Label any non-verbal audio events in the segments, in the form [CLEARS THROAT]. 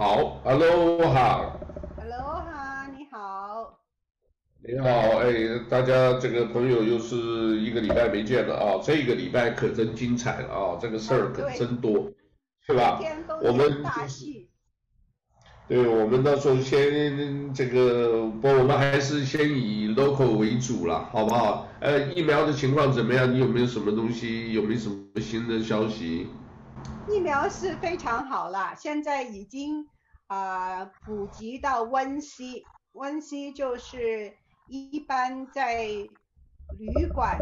好，Hello 哈，Hello 哈，你好，你好，哎，大家这个朋友又是一个礼拜没见了啊，这个礼拜可真精彩了啊，这个事儿可真多，是吧？我们就是。对，我们到时候先这个，不，我们还是先以 local 为主了，好不好？呃，疫苗的情况怎么样？你有没有什么东西？有没有什么新的消息？疫苗是非常好了，现在已经啊、普及到温西，温西就是一般在旅馆、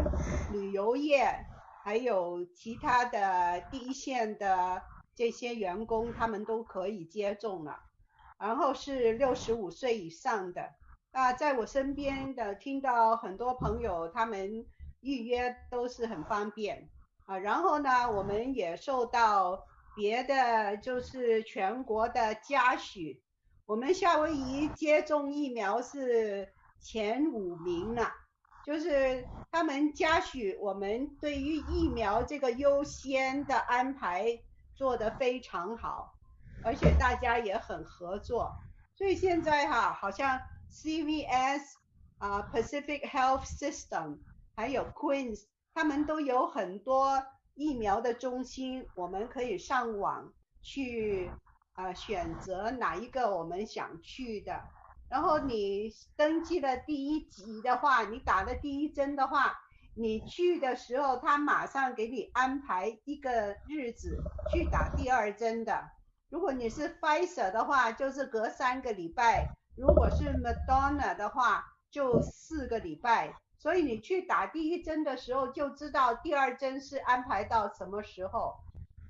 旅游业，还有其他的第一线的这些员工，他们都可以接种了。然后是六十五岁以上的，啊，在我身边的听到很多朋友他们预约都是很方便，啊，然后呢，我们也受到别的就是全国的嘉许，我们夏威夷接种疫苗是前五名了，就是他们嘉许我们对于疫苗这个优先的安排做得非常好。而且大家也很合作，所以现在哈，好像 CVS 啊、Pacific Health System 还有 Queens，他们都有很多疫苗的中心，我们可以上网去啊、选择哪一个我们想去的。然后你登记了第一剂的话，你打了第一针的话，你去的时候他马上给你安排一个日子去打第二针的。如果你是 Pfizer 的话，就是隔三个礼拜；如果是 Moderna 的话，就四个礼拜。所以你去打第一针的时候，就知道第二针是安排到什么时候。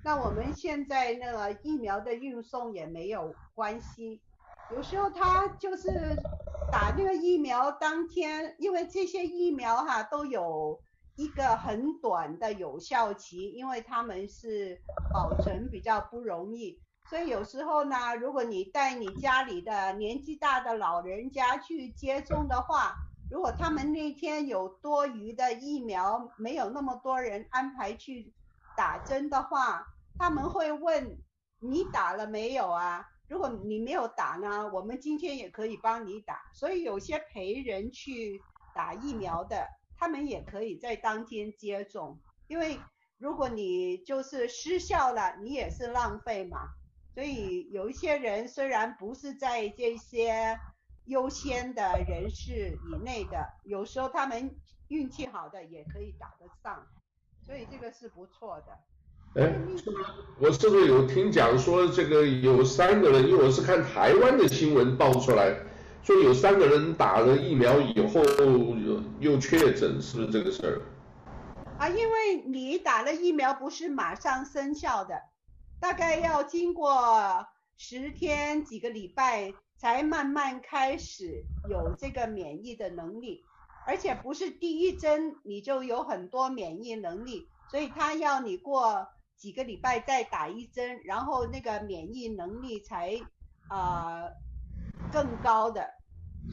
那我们现在那个疫苗的运送也没有关系，有时候他就是打那个疫苗当天，因为这些疫苗哈都有一个很短的有效期，因为他们是保存比较不容易。所以有时候呢，如果你带你家里的年纪大的老人家去接种的话，如果他们那天有多余的疫苗，没有那么多人安排去打针的话，他们会问你打了没有啊？如果你没有打呢，我们今天也可以帮你打。所以有些陪人去打疫苗的，他们也可以在当天接种，因为如果你就是失效了，你也是浪费嘛。所以有一些人虽然不是在这些优先的人士以内的，有时候他们运气好的也可以打得上，所以这个是不错的。哎，我是不是有听讲说这个有三个人，因为我是看台湾的新闻爆出来，说有三个人打了疫苗以后又又确诊，是不是这个事儿？啊，因为你打了疫苗不是马上生效的。大概要经过十天几个礼拜，才慢慢开始有这个免疫的能力，而且不是第一针你就有很多免疫能力，所以他要你过几个礼拜再打一针，然后那个免疫能力才啊、更高的。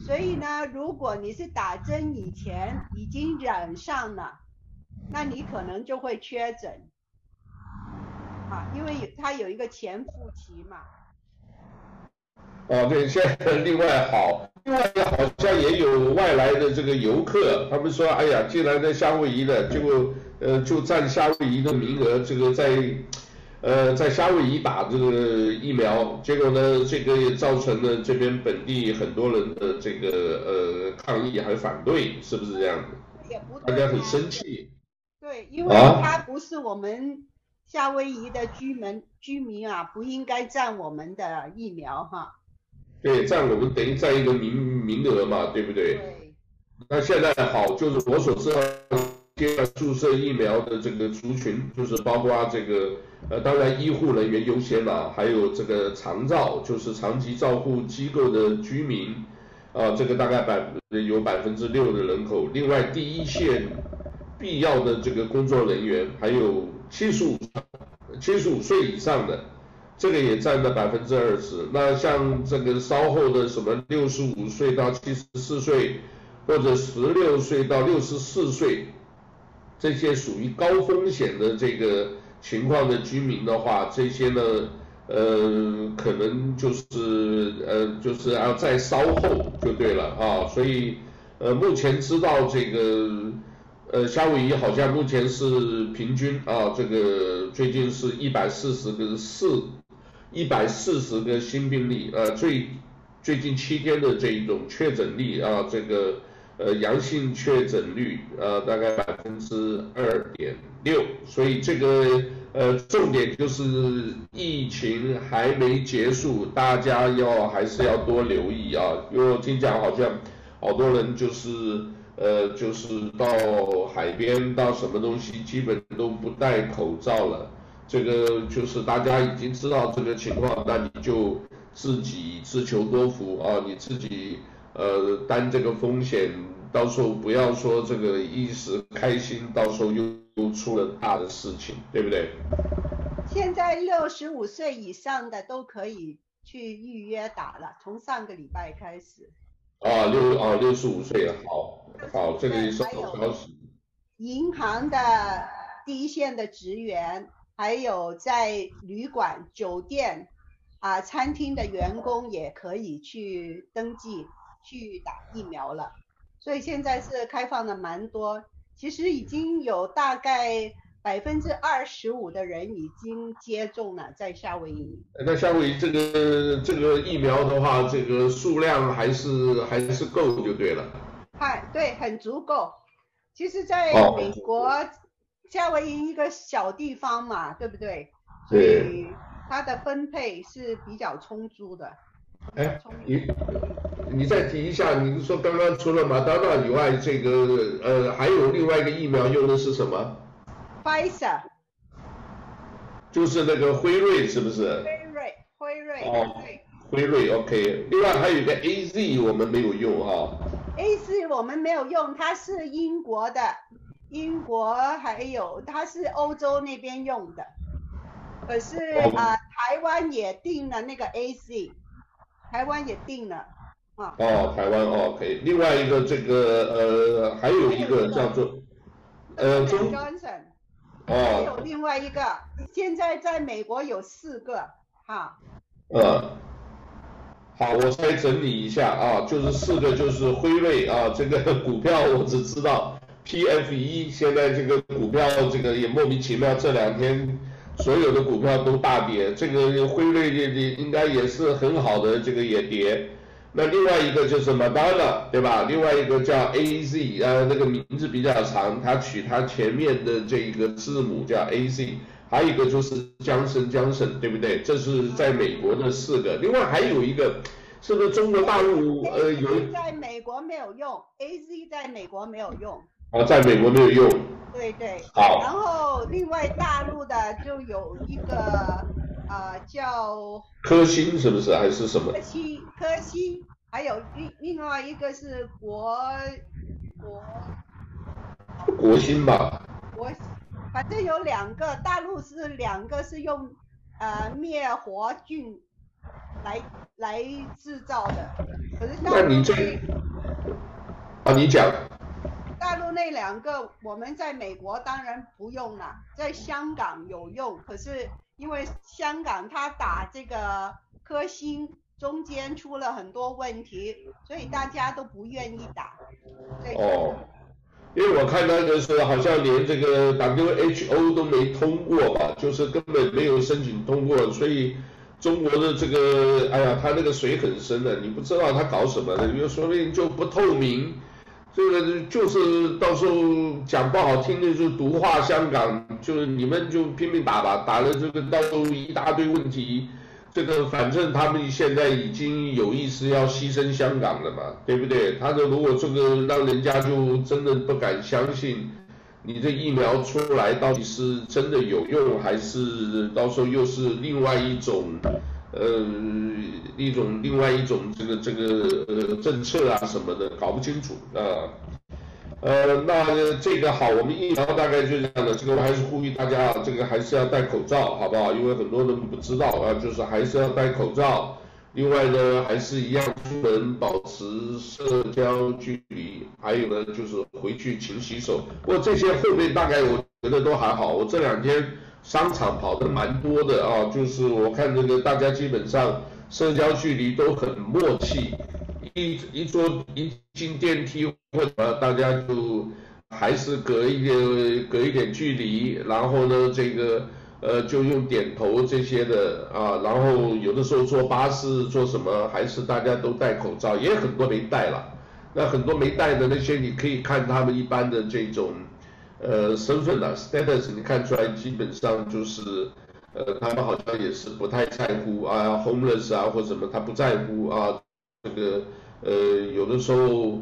所以呢，如果你是打针以前已经染上了，那你可能就会确诊。啊，因为有它有一个潜伏期嘛。哦，对，现在另外好，另外好像也有外来的这个游客，他们说，哎呀，既然在夏威夷的，结果呃就占夏威夷的名额，这个在呃在夏威夷打这个疫苗，结果呢，这个也造成了这边本地很多人的这个呃抗议还反对，是不是这样子？也不。大家很生气。对，因为他不是我们。夏威夷的居民居民啊，不应该占我们的疫苗哈。对，占我们等于占一个名名额嘛，对不对？对。那现在好，就是我所知道，接注射疫苗的这个族群，就是包括这个呃，当然医护人员优先嘛，还有这个长照，就是长期照护机构的居民，啊、呃，这个大概百有百分之六的人口。另外，第一线必要的这个工作人员，还有。七十五七十五岁以上的，这个也占了百分之二十。那像这个稍后的什么六十五岁到七十四岁，或者十六岁到六十四岁，这些属于高风险的这个情况的居民的话，这些呢，呃，可能就是呃，就是要再稍后就对了啊，所以呃，目前知道这个呃，夏威夷好像目前是平均啊，这个最近是一百四十个四，一百四十个新病例，呃，最最近七天的这一种确诊率啊，这个呃阳性确诊率呃大概百分之二点六，所以这个。呃，重点就是疫情还没结束，大家要还是要多留意啊。因为我听讲好像好多人就是呃，就是到海边到什么东西，基本都不戴口罩了。这个就是大家已经知道这个情况，那你就自己自求多福啊，你自己呃担这个风险，到时候不要说这个一时开心，到时候又。又出了大的事情，对不对？现在六十五岁以上的都可以去预约打了，从上个礼拜开始。啊，六啊六十五岁，好，好，这个也是好消息。银行的第一线的职员，还有在旅馆、酒店啊、餐厅的员工也可以去登记去打疫苗了，所以现在是开放的蛮多。其实已经有大概百分之二十五的人已经接种了，在夏威夷。那夏威夷这个这个疫苗的话，这个数量还是还是够就对了。嗨，对，很足够。其实，在美国，哦，夏威夷一个小地方嘛，对不对？所以它的分配是比较充足的。哎，你你再提一下，你说刚刚除了马丹娜以外，这个呃还有另外一个疫苗用的是什么？Pfizer，就是那个辉瑞是不是？辉瑞，辉瑞。哦，辉瑞，OK。另外还有一个 AZ 我们没有用哈。AZ 我们没有用，它是英国的，英国还有它是欧洲那边用的，可是啊、台湾也定了那个 A C，。台湾也定了，啊。哦，台湾哦可以。另外一个这个呃，还有一个叫做呃中。Johnson。哦。还有另外一个，现在在美国有四个，哈。呃。好，我再整理一下啊，就是四个，就是辉瑞啊，这个股票我只知道 PFE，现在这个股票这个也莫名其妙，这两天。所有的股票都大跌，这个辉瑞这这应该也是很好的，这个也跌。那另外一个就是 Moderna，对吧？另外一个叫 AZ，呃，那个名字比较长，它取它前面的这一个字母叫 AZ。还有一个就是江森江森，对不对？这是在美国的四个。另外还有一个，是不是中国大陆呃有？在美国没有用，AZ 在美国没有用。啊，在美国没有用。对对。好。然后另外大陆的就有一个啊、呃、叫。科兴是不是还是什么？科兴科兴，还有另另外一个是国国。国兴吧。国，反正有两个，大陆是两个是用呃灭活菌来来制造的，可是。那你这。啊，你讲。大陆那两个，我们在美国当然不用了，在香港有用，可是因为香港它打这个科兴中间出了很多问题，所以大家都不愿意打。哦，因为我看到的是好像连这个 WHO 都没通过吧，就是根本没有申请通过，所以中国的这个，哎呀，它那个水很深的，你不知道它搞什么的，因为说不定就不透明。这个就是到时候讲不好听的就毒化香港，就是你们就拼命打吧，打了这个到时候一大堆问题，这个反正他们现在已经有意思要牺牲香港了嘛，对不对？他说如果这个让人家就真的不敢相信，你这疫苗出来到底是真的有用，还是到时候又是另外一种？呃，一种另外一种这个这个呃政策啊什么的搞不清楚啊，呃，那这个好，我们疫苗大概就这样的，这个我还是呼吁大家啊，这个还是要戴口罩，好不好？因为很多人不知道啊，就是还是要戴口罩。另外呢，还是一样出门保持社交距离，还有呢就是回去勤洗手。不过这些后面大概我觉得都还好，我这两天。商场跑的蛮多的啊，就是我看这个大家基本上社交距离都很默契，一一坐一进电梯或者大家就还是隔一点隔一点距离，然后呢这个呃就用点头这些的啊，然后有的时候坐巴士坐什么还是大家都戴口罩，也很多没戴了，那很多没戴的那些你可以看他们一般的这种。呃，身份的 status 你看出来，基本上就是，呃，他们好像也是不太在乎啊，homeless 啊或什么，他不在乎啊，这个，呃，有的时候，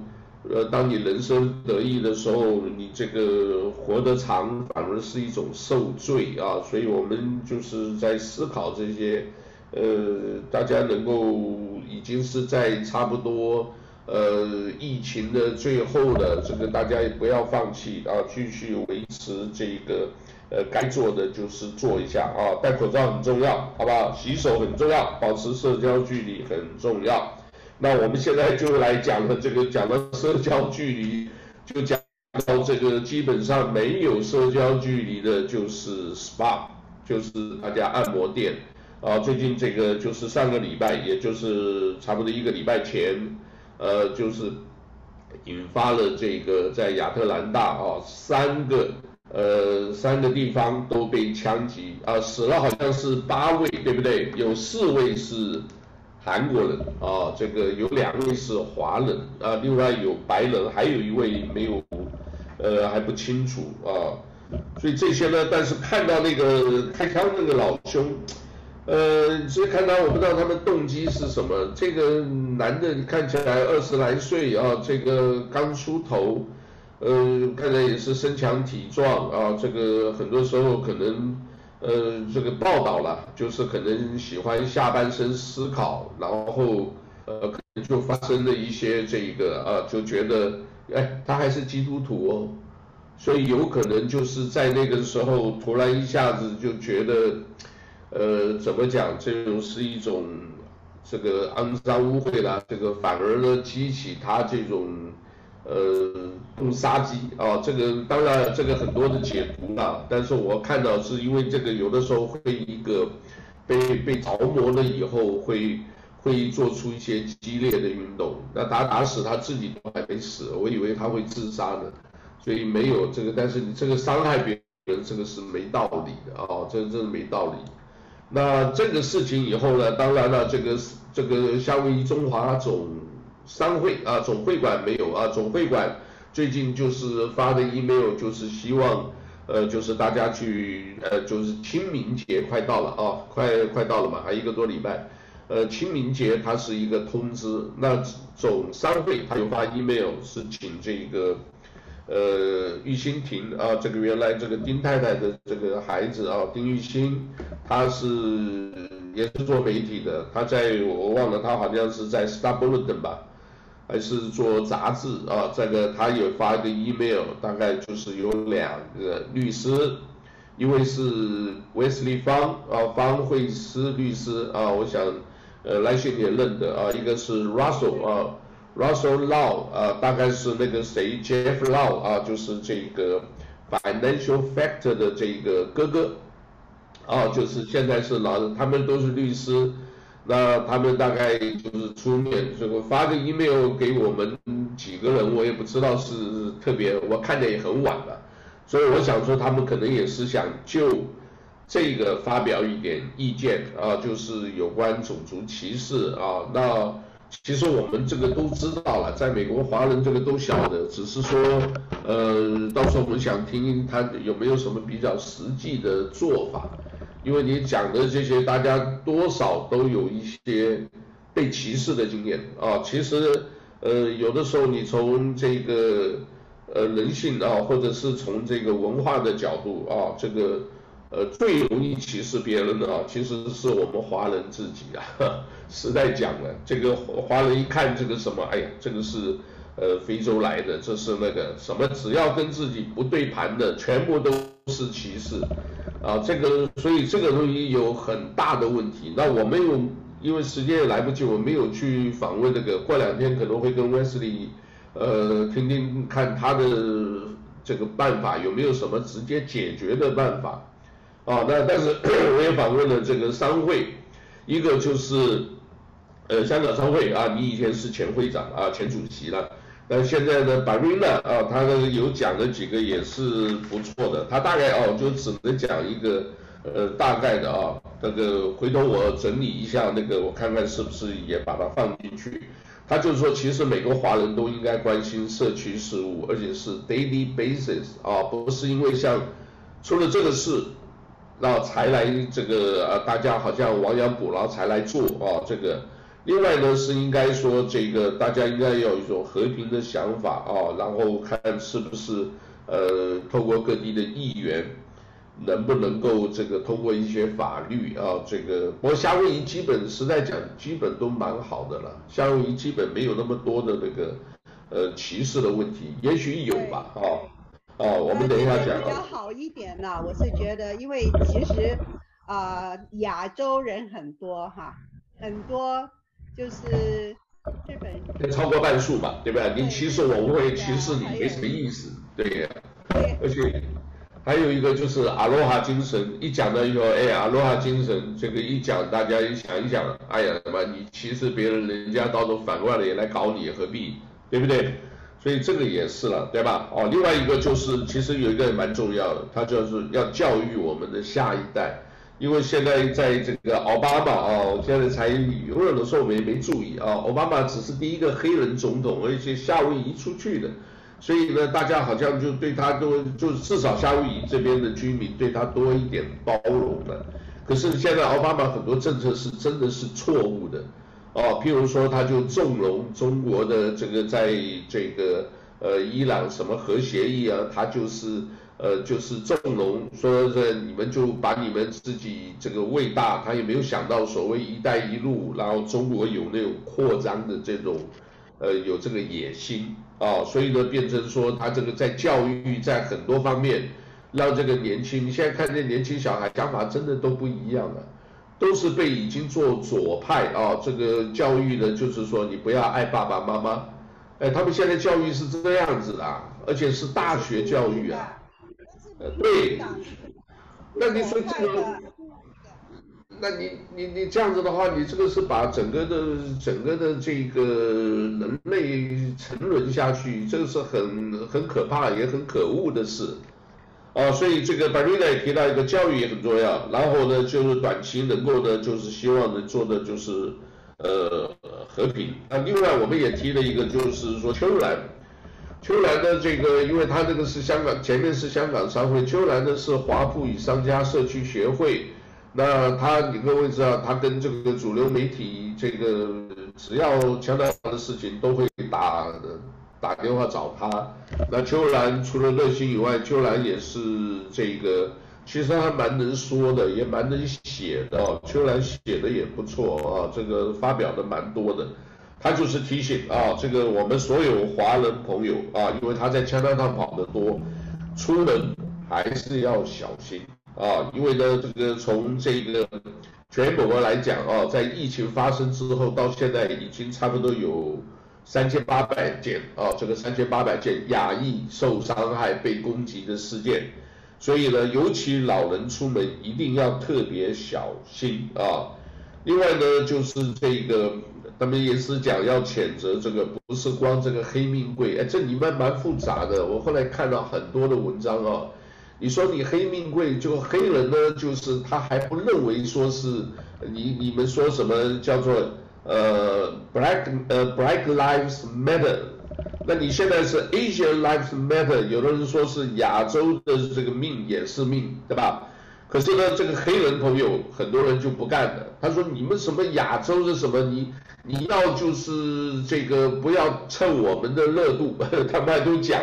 呃，当你人生得意的时候，你这个活得长反而是一种受罪啊，所以我们就是在思考这些，呃，大家能够已经是在差不多。呃，疫情的最后的这个，大家也不要放弃啊，继续维持这个，呃，该做的就是做一下啊，戴口罩很重要，好不好？洗手很重要，保持社交距离很重要。那我们现在就来讲了这个，讲到社交距离，就讲到这个基本上没有社交距离的就是 SPA，就是大家按摩店啊。最近这个就是上个礼拜，也就是差不多一个礼拜前。呃，就是引发了这个在亚特兰大啊，三个呃三个地方都被枪击啊，死了好像是八位，对不对？有四位是韩国人啊，这个有两位是华人啊，另外有白人，还有一位没有，呃还不清楚啊，所以这些呢，但是看到那个开枪那个老兄。呃，其实看到我不知道他们动机是什么。这个男的看起来二十来岁啊，这个刚出头，呃，看来也是身强体壮啊。这个很多时候可能，呃，这个报道了，就是可能喜欢下半身思考，然后呃，可能就发生了一些这个啊，就觉得，哎，他还是基督徒哦，所以有可能就是在那个时候突然一下子就觉得。呃，怎么讲？这种是一种这个肮脏污秽啦，这个反而呢激起他这种呃动杀机啊。这个当然这个很多的解读啦，但是我看到是因为这个有的时候会一个被被着魔了以后会会做出一些激烈的运动，那打打死他自己都还没死，我以为他会自杀呢，所以没有这个，但是你这个伤害别人这个是没道理的啊，这真是没道理。那这个事情以后呢，当然了，这个这个夏威夷中华总商会啊总会馆没有啊，总会馆最近就是发的 email，就是希望呃就是大家去呃就是清明节快到了啊，快快到了嘛，还一个多礼拜，呃清明节它是一个通知，那总商会它有发 email 是请这个。呃，玉馨亭啊，这个原来这个丁太太的这个孩子啊，丁玉馨，他是也是做媒体的，他在我忘了，他好像是在 Star Bulletin 吧，还是做杂志啊，这个他也发一个 email，大概就是有两个律师，一位是 Wesley 方啊，方慧思律师啊，我想呃来信也认得啊，一个是 Russell 啊。Russell Lau 啊，大概是那个谁 Jeff Lau 啊，就是这个 Financial Factor 的这个哥哥，啊，就是现在是老，他们都是律师，那他们大概就是出面，这个发个 email 给我们几个人，我也不知道是特别，我看见也很晚了，所以我想说他们可能也是想就这个发表一点意见啊，就是有关种族歧视啊，那。其实我们这个都知道了，在美国华人这个都晓得，只是说，呃，到时候我们想听听他有没有什么比较实际的做法，因为你讲的这些，大家多少都有一些被歧视的经验啊。其实，呃，有的时候你从这个呃人性啊，或者是从这个文化的角度啊，这个。呃，最容易歧视别人的啊，其实是我们华人自己啊。[LAUGHS] 实在讲了，这个华人一看这个什么，哎呀，这个是呃非洲来的，这是那个什么，只要跟自己不对盘的，全部都是歧视啊。这个所以这个东西有很大的问题。那我没有，因为时间也来不及，我没有去访问那个。过两天可能会跟 Wesley 呃听听看他的这个办法有没有什么直接解决的办法。啊，那但是 [CLEARS THROAT] 我也访问了这个商会，一个就是呃香港商会啊，你以前是前会长啊，前主席了，那现在呢，Barina 啊，他呢有讲了几个也是不错的，他大概哦就只能讲一个呃大概的啊，这个回头我整理一下那个，我看看是不是也把它放进去。他就是说，其实每个华人都应该关心社区事务，而且是 daily basis 啊，不是因为像出了这个事。然后才来这个啊，大家好像亡羊补牢才来做啊，这个。另外呢是应该说这个大家应该要有一种和平的想法啊，然后看是不是呃透过各地的议员能不能够这个通过一些法律啊，这个。不过夏威夷基本实在讲基本都蛮好的了，夏威夷基本没有那么多的那个呃歧视的问题，也许有吧啊。哦，我们等一下讲。比较好一点呢，我是觉得，因为其实啊、呃，亚洲人很多哈，很多就是日本人。超过半数吧，对吧？你歧视我，我会歧视你，没什么意思。对。而且还有一个就是阿罗哈精神，一讲到以后，哎，阿罗哈精神这个一讲，大家一想一想，哎呀，什么你歧视别人，人家到时候反过来也来搞你，何必？对不对？所以这个也是了，对吧？哦，另外一个就是，其实有一个蛮重要的，他就是要教育我们的下一代，因为现在在这个奥巴马，哦，现在才有的时候我们也没注意啊，奥巴马只是第一个黑人总统，而且夏威夷出去的，所以呢，大家好像就对他都，就至少夏威夷这边的居民对他多一点包容了。可是现在奥巴马很多政策是真的是错误的。哦，譬如说，他就纵容中国的这个在这个呃伊朗什么核协议啊，他就是呃就是纵容说这你们就把你们自己这个伟大，他也没有想到所谓“一带一路”，然后中国有那种扩张的这种呃有这个野心啊，所以呢变成说他这个在教育在很多方面让这个年轻，你现在看这年轻小孩想法真的都不一样了。都是被已经做左派啊，这个教育的，就是说你不要爱爸爸妈妈，哎，他们现在教育是这样子的，而且是大学教育啊，呃，对，那你说这个，那你你你这样子的话，你这个是把整个的整个的这个人类沉沦下去，这个是很很可怕也很可恶的事。啊，所以这个 Barina 也提到一个教育也很重要，然后呢，就是短期能够呢，就是希望能做的就是呃和平。那另外我们也提了一个，就是说秋兰，秋兰的这个，因为他这个是香港，前面是香港商会，秋兰呢是华富与商家社区协会。那他你各位知道，他跟这个主流媒体这个只要强调的事情都会打。打电话找他，那秋兰除了热心以外，秋兰也是这个，其实他蛮能说的，也蛮能写的哦。秋兰写的也不错啊，这个发表的蛮多的。他就是提醒啊，这个我们所有华人朋友啊，因为他在加拿大跑得多，出门还是要小心啊，因为呢，这个从这个全国来讲啊，在疫情发生之后到现在已经差不多有。三千八百件啊，这个三千八百件亚裔受伤害、被攻击的事件，所以呢，尤其老人出门一定要特别小心啊。另外呢，就是这个他们也是讲要谴责这个，不是光这个黑命贵，哎，这里面蛮复杂的。我后来看到很多的文章啊，你说你黑命贵，就黑人呢，就是他还不认为说是你你们说什么叫做。呃，Black 呃，Black Lives Matter，那你现在是 Asian Lives Matter，有的人说是亚洲的这个命也是命，对吧？可是呢，这个黑人朋友很多人就不干了，他说你们什么亚洲的什么？你你要就是这个不要蹭我们的热度，[LAUGHS] 他们还都讲，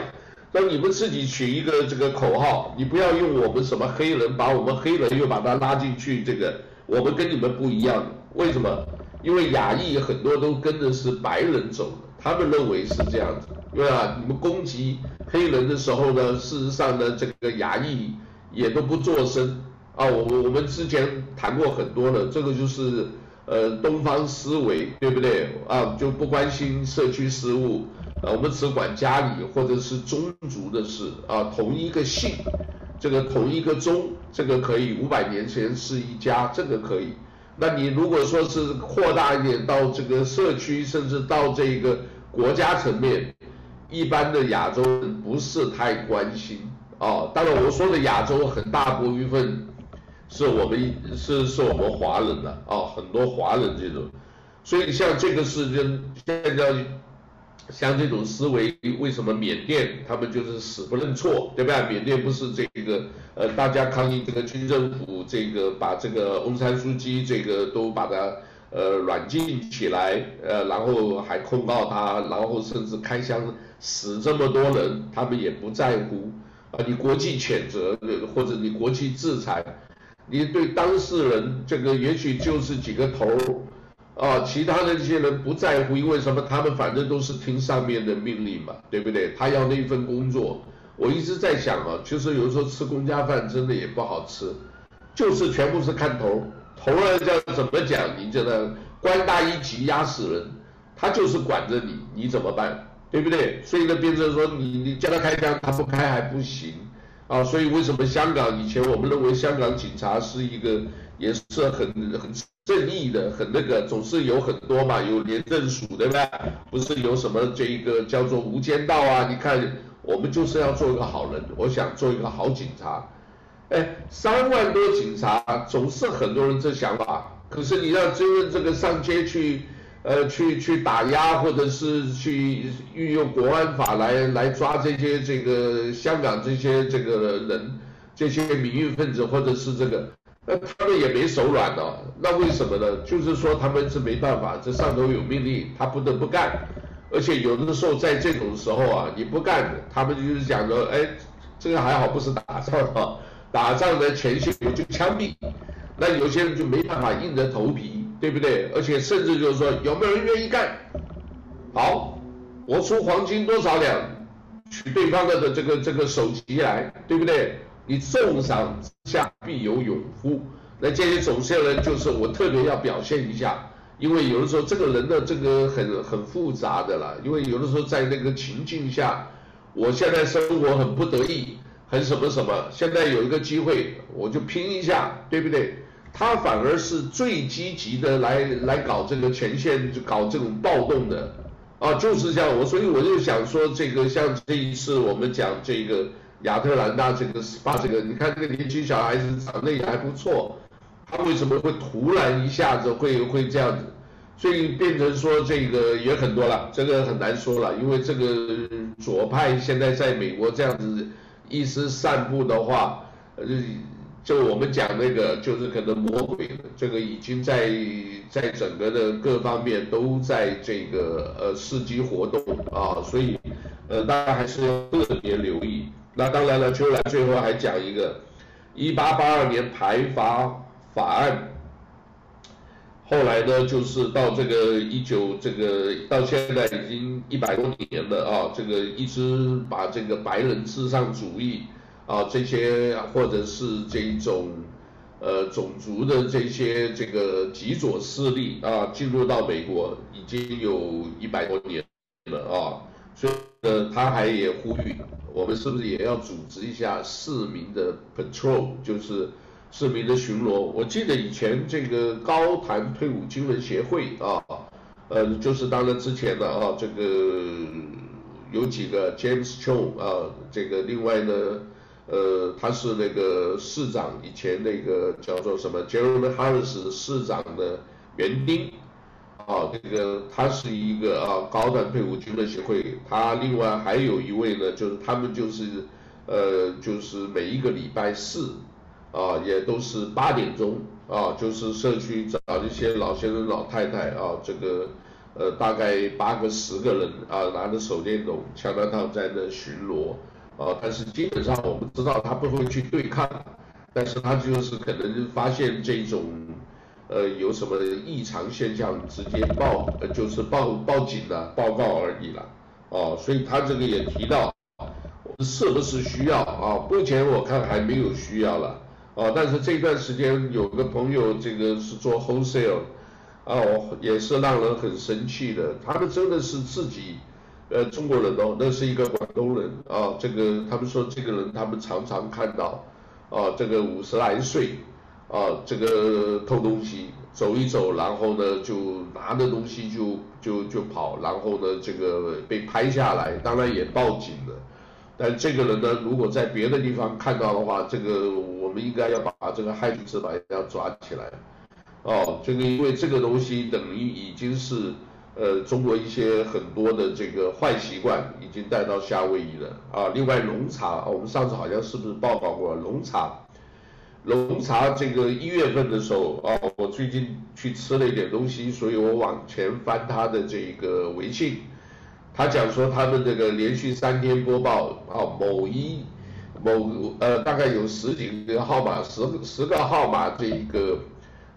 说你们自己取一个这个口号，你不要用我们什么黑人，把我们黑人又把他拉进去，这个我们跟你们不一样，为什么？因为亚裔很多都跟的是白人走的，他们认为是这样子，对吧？你们攻击黑人的时候呢，事实上呢，这个亚裔也都不作声啊。我我们之前谈过很多了，这个就是呃东方思维，对不对啊？就不关心社区事务，啊，我们只管家里或者是宗族的事啊，同一个姓。这个同一个宗，这个可以五百年前是一家，这个可以。那你如果说是扩大一点到这个社区，甚至到这个国家层面，一般的亚洲人不是太关心啊。当然我说的亚洲很大部分是我们是是我们华人的啊，很多华人这种。所以像这个事情现在。像这种思维，为什么缅甸他们就是死不认错，对吧？缅甸不是这个呃，大家抗议这个军政府，这个把这个翁山书记这个都把他呃软禁起来，呃，然后还控告他，然后甚至开枪死这么多人，他们也不在乎啊。你国际谴责或者你国际制裁，你对当事人这个也许就是几个头。啊，其他的这些人不在乎，因为什么？他们反正都是听上面的命令嘛，对不对？他要那一份工作，我一直在想啊，就是有时候吃公家饭真的也不好吃，就是全部是看头，头儿叫怎么讲，你觉得官大一级压死人，他就是管着你，你怎么办？对不对？所以呢，变成说你你叫他开枪，他不开还不行啊。所以为什么香港以前我们认为香港警察是一个也是很很。正义的很那个，总是有很多嘛，有廉政署对吧？不是有什么这一个叫做无间道啊？你看，我们就是要做一个好人，我想做一个好警察。哎，三万多警察，总是很多人这想法。可是你要真正这个上街去，呃，去去打压，或者是去运用国安法来来抓这些这个香港这些这个人，这些民运分子，或者是这个。那他们也没手软哦，那为什么呢？就是说他们是没办法，这上头有命令，他不得不干。而且有的时候在这种时候啊，你不干，他们就是讲说，哎，这个还好不是打仗啊，[LAUGHS] 打仗的前线就枪毙。那有些人就没办法硬着头皮，对不对？而且甚至就是说，有没有人愿意干？好，我出黄金多少两，取对方的这个这个首级来，对不对？你重赏之下必有勇夫，那这些总是人就是我特别要表现一下，因为有的时候这个人的这个很很复杂的啦，因为有的时候在那个情境下，我现在生活很不得意，很什么什么，现在有一个机会我就拼一下，对不对？他反而是最积极的来来搞这个前线，就搞这种暴动的，啊，就是这样，我所以我就想说，这个像这一次我们讲这个。亚特兰大这个 SPA 这个，你看这个年轻小孩子长得也还不错，他为什么会突然一下子会会这样子？所以变成说这个也很多了，这个很难说了，因为这个左派现在在美国这样子意思散布的话，呃，就我们讲那个就是可能魔鬼，这个已经在在整个的各方面都在这个呃伺机活动啊，所以呃大家还是要特别留意。那当然了，秋兰最后还讲一个，一八八二年排华法案，后来呢，就是到这个一九这个到现在已经一百多年了啊，这个一直把这个白人至上主义啊这些或者是这种呃种族的这些这个极左势力啊进入到美国已经有一百多年了啊，所以呢他还也呼吁。我们是不是也要组织一下市民的 patrol，就是市民的巡逻？我记得以前这个高谈退伍军人协会啊，呃，就是当然之前的啊，这个有几个 James Chong 啊，这个另外呢，呃，他是那个市长，以前那个叫做什么 Jeremy Harris 市长的园丁。啊，这个他是一个啊高端退伍军人协会，他另外还有一位呢，就是他们就是，呃，就是每一个礼拜四，啊，也都是八点钟，啊，就是社区找一些老先生老太太啊，这个，呃，大概八个十个人啊，拿着手电筒、枪弹炮在那巡逻，啊，但是基本上我们知道他不会去对抗，但是他就是可能发现这种。呃，有什么异常现象，直接报，呃，就是报报警了，报告而已了，哦，所以他这个也提到，是不是需要啊？目前我看还没有需要了，哦，但是这段时间有个朋友，这个是做 wholesale，啊，我，也是让人很生气的，他们真的是自己，呃，中国人哦，那是一个广东人啊，这个他们说这个人他们常常看到。啊，这个五十来岁，啊，这个偷东西，走一走，然后呢就拿着东西就就就跑，然后呢这个被拍下来，当然也报警了。但这个人呢，如果在别的地方看到的话，这个我们应该要把这个害群之马要抓起来。哦，这个因为这个东西等于已经是。呃，中国一些很多的这个坏习惯已经带到夏威夷了啊。另外，龙茶，我们上次好像是不是报告过龙茶？龙茶这个一月份的时候啊，我最近去吃了一点东西，所以我往前翻他的这个微信，他讲说他们这个连续三天播报啊，某一某呃大概有十几个号码，十十个号码这一个。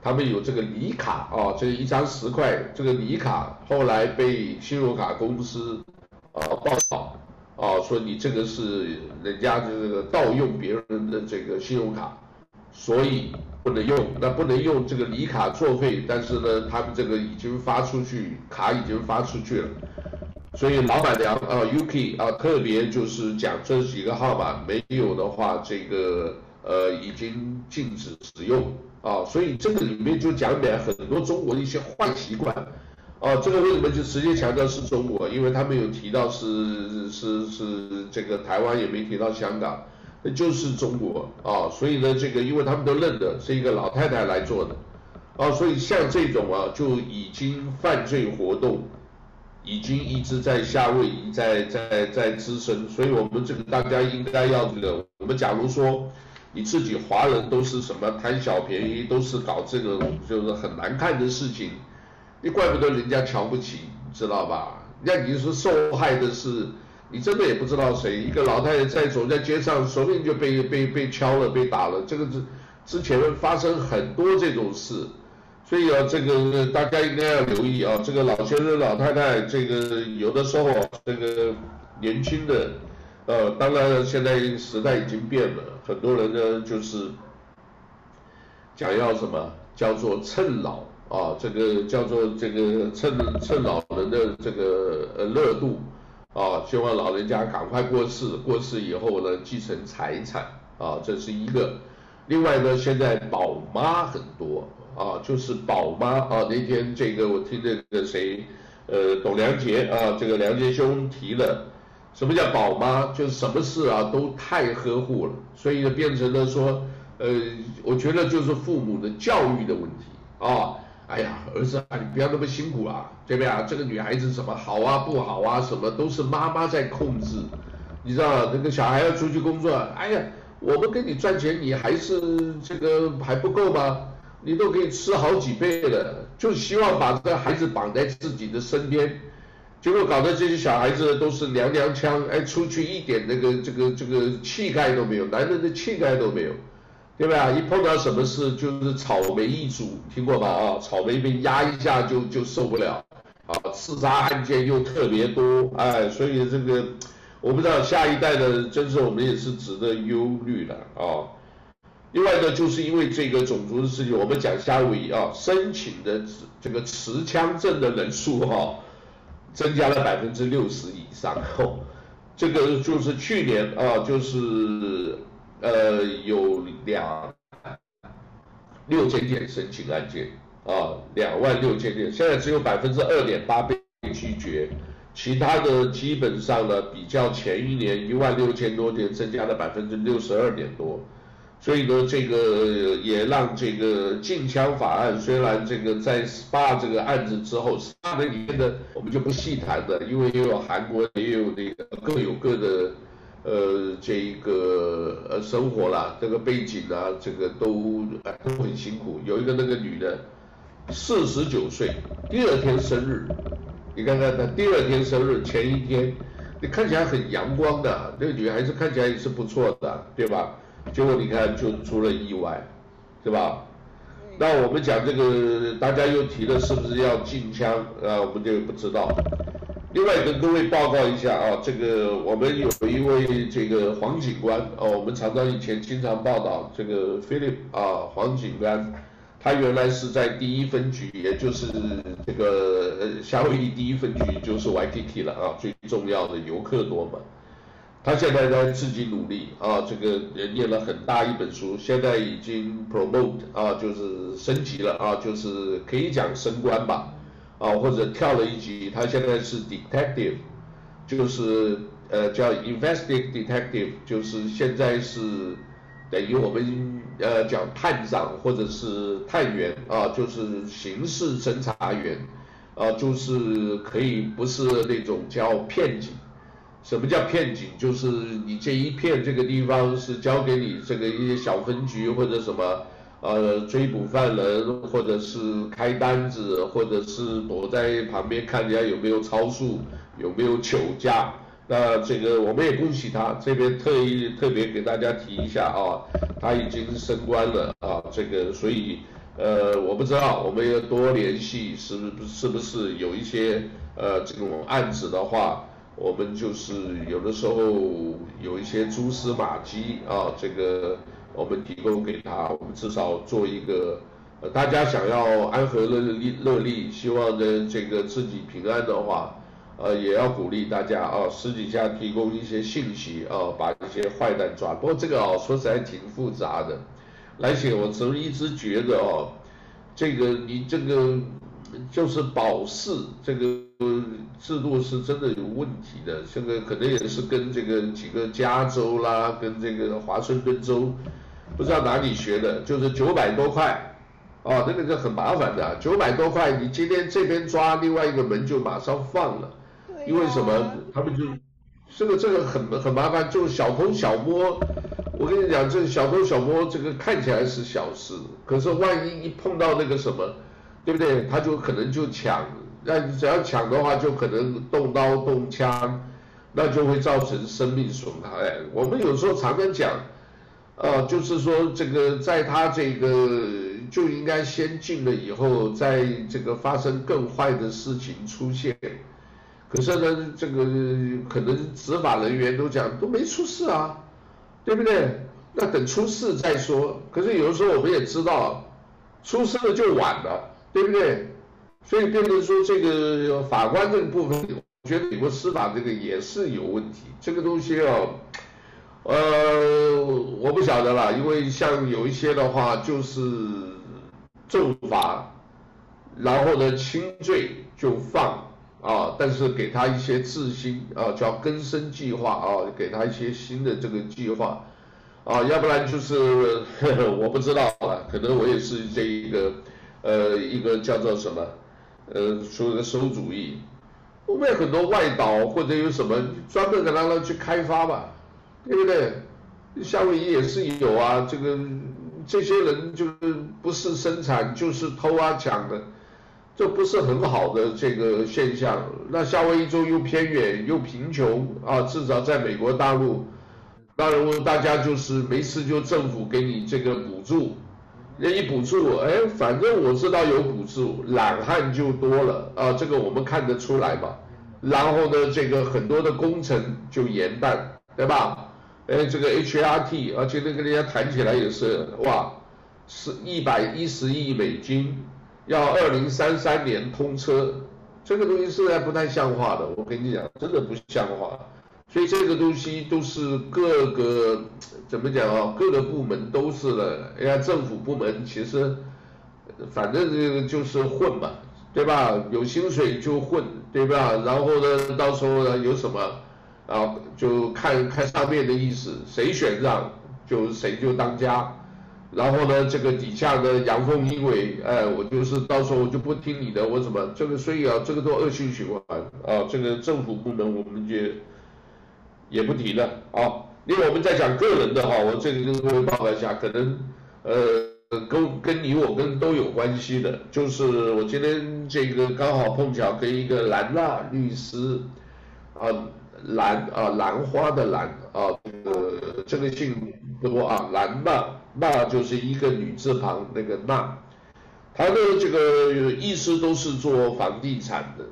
他们有这个礼卡啊，这一张十块，这个礼卡后来被信用卡公司啊报道啊，说你这个是人家这个盗用别人的这个信用卡，所以不能用。那不能用这个礼卡作废，但是呢，他们这个已经发出去，卡已经发出去了，所以老板娘啊，UK 啊，特别就是讲这几个号码没有的话，这个。呃，已经禁止使用啊，所以这个里面就讲点很多中国的一些坏习惯，啊，这个为什么就直接强调是中国？因为他没有提到是是是这个台湾，也没提到香港，就是中国啊，所以呢，这个因为他们都认得是一个老太太来做的，啊，所以像这种啊，就已经犯罪活动，已经一直在下位在在在滋生，所以我们这个大家应该要这个，我们假如说。你自己华人都是什么贪小便宜，都是搞这个就是很难看的事情，你怪不得人家瞧不起，知道吧？那你是受害的是你真的也不知道谁，一个老太太在走在街上，随便就被被被敲了，被打了。这个之之前发生很多这种事，所以啊，这个大家应该要留意啊。这个老先生、老太太，这个有的时候这个年轻的。呃，当然，现在时代已经变了，很多人呢就是讲要什么叫做趁老啊，这个叫做这个趁趁老人的这个呃热度啊，希望老人家赶快过世，过世以后呢继承财产啊，这是一个。另外呢，现在宝妈很多啊，就是宝妈啊，那天这个我听那个谁呃董良杰啊，这个良杰兄提了。什么叫宝妈？就是什么事啊都太呵护了，所以呢变成了说，呃，我觉得就是父母的教育的问题啊。哎呀，儿子啊，你不要那么辛苦啊，对不对啊？这个女孩子怎么好啊不好啊，什么都是妈妈在控制。你知道那个小孩要出去工作，哎呀，我们给你赚钱，你还是这个还不够吗？你都可以吃好几倍了，就希望把这个孩子绑在自己的身边。结果搞得这些小孩子都是娘娘腔，哎，出去一点那个这个这个气概都没有，男人的气概都没有，对吧？一碰到什么事就是草莓一族，听过吧？啊，草莓被压一下就就受不了，啊，刺杀案件又特别多，哎，所以这个我不知道下一代的，真是我们也是值得忧虑的啊。另外呢，就是因为这个种族的事情，我们讲夏威夷啊，申请的这个持枪证的人数哈。增加了百分之六十以上，哦，这个就是去年啊，就是呃有两六千件申请案件啊，两万六千件，现在只有百分之二点八被拒绝，其他的基本上呢，比较前一年一万六千多件，增加了百分之六十二点多。所以呢，这个也让这个禁枪法案，虽然这个在 SPA 这个案子之后，SPA 里面的我们就不细谈了，因为也有韩国，也有那个各有各的，呃，这一个呃生活啦，这个背景啊，这个都都很辛苦。有一个那个女的，四十九岁，第二天生日，你看看她第二天生日前一天，你看起来很阳光的，那个女孩子看起来也是不错的，对吧？结果你看就出了意外，对吧？那我们讲这个，大家又提了是不是要禁枪啊？我们就不知道。另外跟各位报告一下啊，这个我们有一位这个黄警官哦，我们常常以前经常报道这个 Philip 啊，黄警官，他原来是在第一分局，也就是这个呃夏威夷第一分局就是 YTT 了啊，最重要的游客多嘛。他现在在自己努力啊，这个也念了很大一本书，现在已经 promote 啊，就是升级了啊，就是可以讲升官吧，啊或者跳了一级，他现在是 detective，就是呃叫 investigative detective，就是现在是等于我们呃讲探长或者是探员啊，就是刑事侦查员，啊就是可以不是那种叫片警。什么叫骗警？就是你这一片这个地方是交给你这个一些小分局或者什么，呃，追捕犯人，或者是开单子，或者是躲在旁边看人家有没有超速，有没有酒驾。那这个我们也恭喜他，这边特意特别给大家提一下啊，他已经升官了啊，这个所以呃，我不知道，我们要多联系，是不是是不是有一些呃这种案子的话。我们就是有的时候有一些蛛丝马迹啊，这个我们提供给他，我们至少做一个，呃，大家想要安和乐利乐利，希望呢这个自己平安的话，呃，也要鼓励大家啊，私底下提供一些信息啊，把一些坏蛋抓。不过这个啊，说实在挺复杂的，来写我从一直觉得哦，这个你这个。就是保释这个制度是真的有问题的，这个可能也是跟这个几个加州啦，跟这个华盛顿州，不知道哪里学的，就是九百多块，哦，那个就很麻烦的，九百多块，你今天这边抓，另外一个门就马上放了，因为什么？他们就这个这个很很麻烦，就小偷小摸，我跟你讲，这小偷小摸这个看起来是小事，可是万一一碰到那个什么。对不对？他就可能就抢，那只要抢的话，就可能动刀动枪，那就会造成生命损害。我们有时候常常讲，呃，就是说这个在他这个就应该先进了以后，在这个发生更坏的事情出现。可是呢，这个可能执法人员都讲都没出事啊，对不对？那等出事再说。可是有的时候我们也知道，出事了就晚了。对不对？所以变成说这个法官这个部分，我觉得美国司法这个也是有问题。这个东西要，呃，我不晓得啦，因为像有一些的话就是重罚，然后呢轻罪就放啊，但是给他一些自新啊，叫更生计划啊，给他一些新的这个计划啊，要不然就是呵呵我不知道了，可能我也是这一个。呃，一个叫做什么，呃，说个馊主意，后面很多外岛或者有什么专门给他去开发吧，对不对？夏威夷也是有啊，这个这些人就是不是生产就是偷啊抢的，这不是很好的这个现象。那夏威夷州又偏远又贫穷啊，至少在美国大陆，那如果大家就是没事就政府给你这个补助。人一补助，哎，反正我知道有补助，懒汉就多了啊，这个我们看得出来嘛。然后呢，这个很多的工程就延宕，对吧？哎，这个 HRT，而且那个人家谈起来也是，哇，是一百一十亿美金，要二零三三年通车，这个东西实在不太像话的，我跟你讲，真的不像话。所以这个东西都是各个怎么讲啊？各个部门都是的。哎呀，政府部门其实反正这个就是混嘛，对吧？有薪水就混，对吧？然后呢，到时候呢有什么啊，就看看上面的意思，谁选上就谁就当家。然后呢，这个底下的阳奉阴违，哎，我就是到时候我就不听你的，我怎么这个？所以啊，这个都恶性循环啊。这个政府部门我们就。也不提了啊，因为我们在讲个人的哈，我这里跟各位报告一下，可能呃跟跟你我跟都有关系的，就是我今天这个刚好碰巧跟一个兰娜律师啊，兰啊兰花的兰啊，这个这个姓多啊，兰娜娜就是一个女字旁那个娜，他的这个意思都是做房地产的。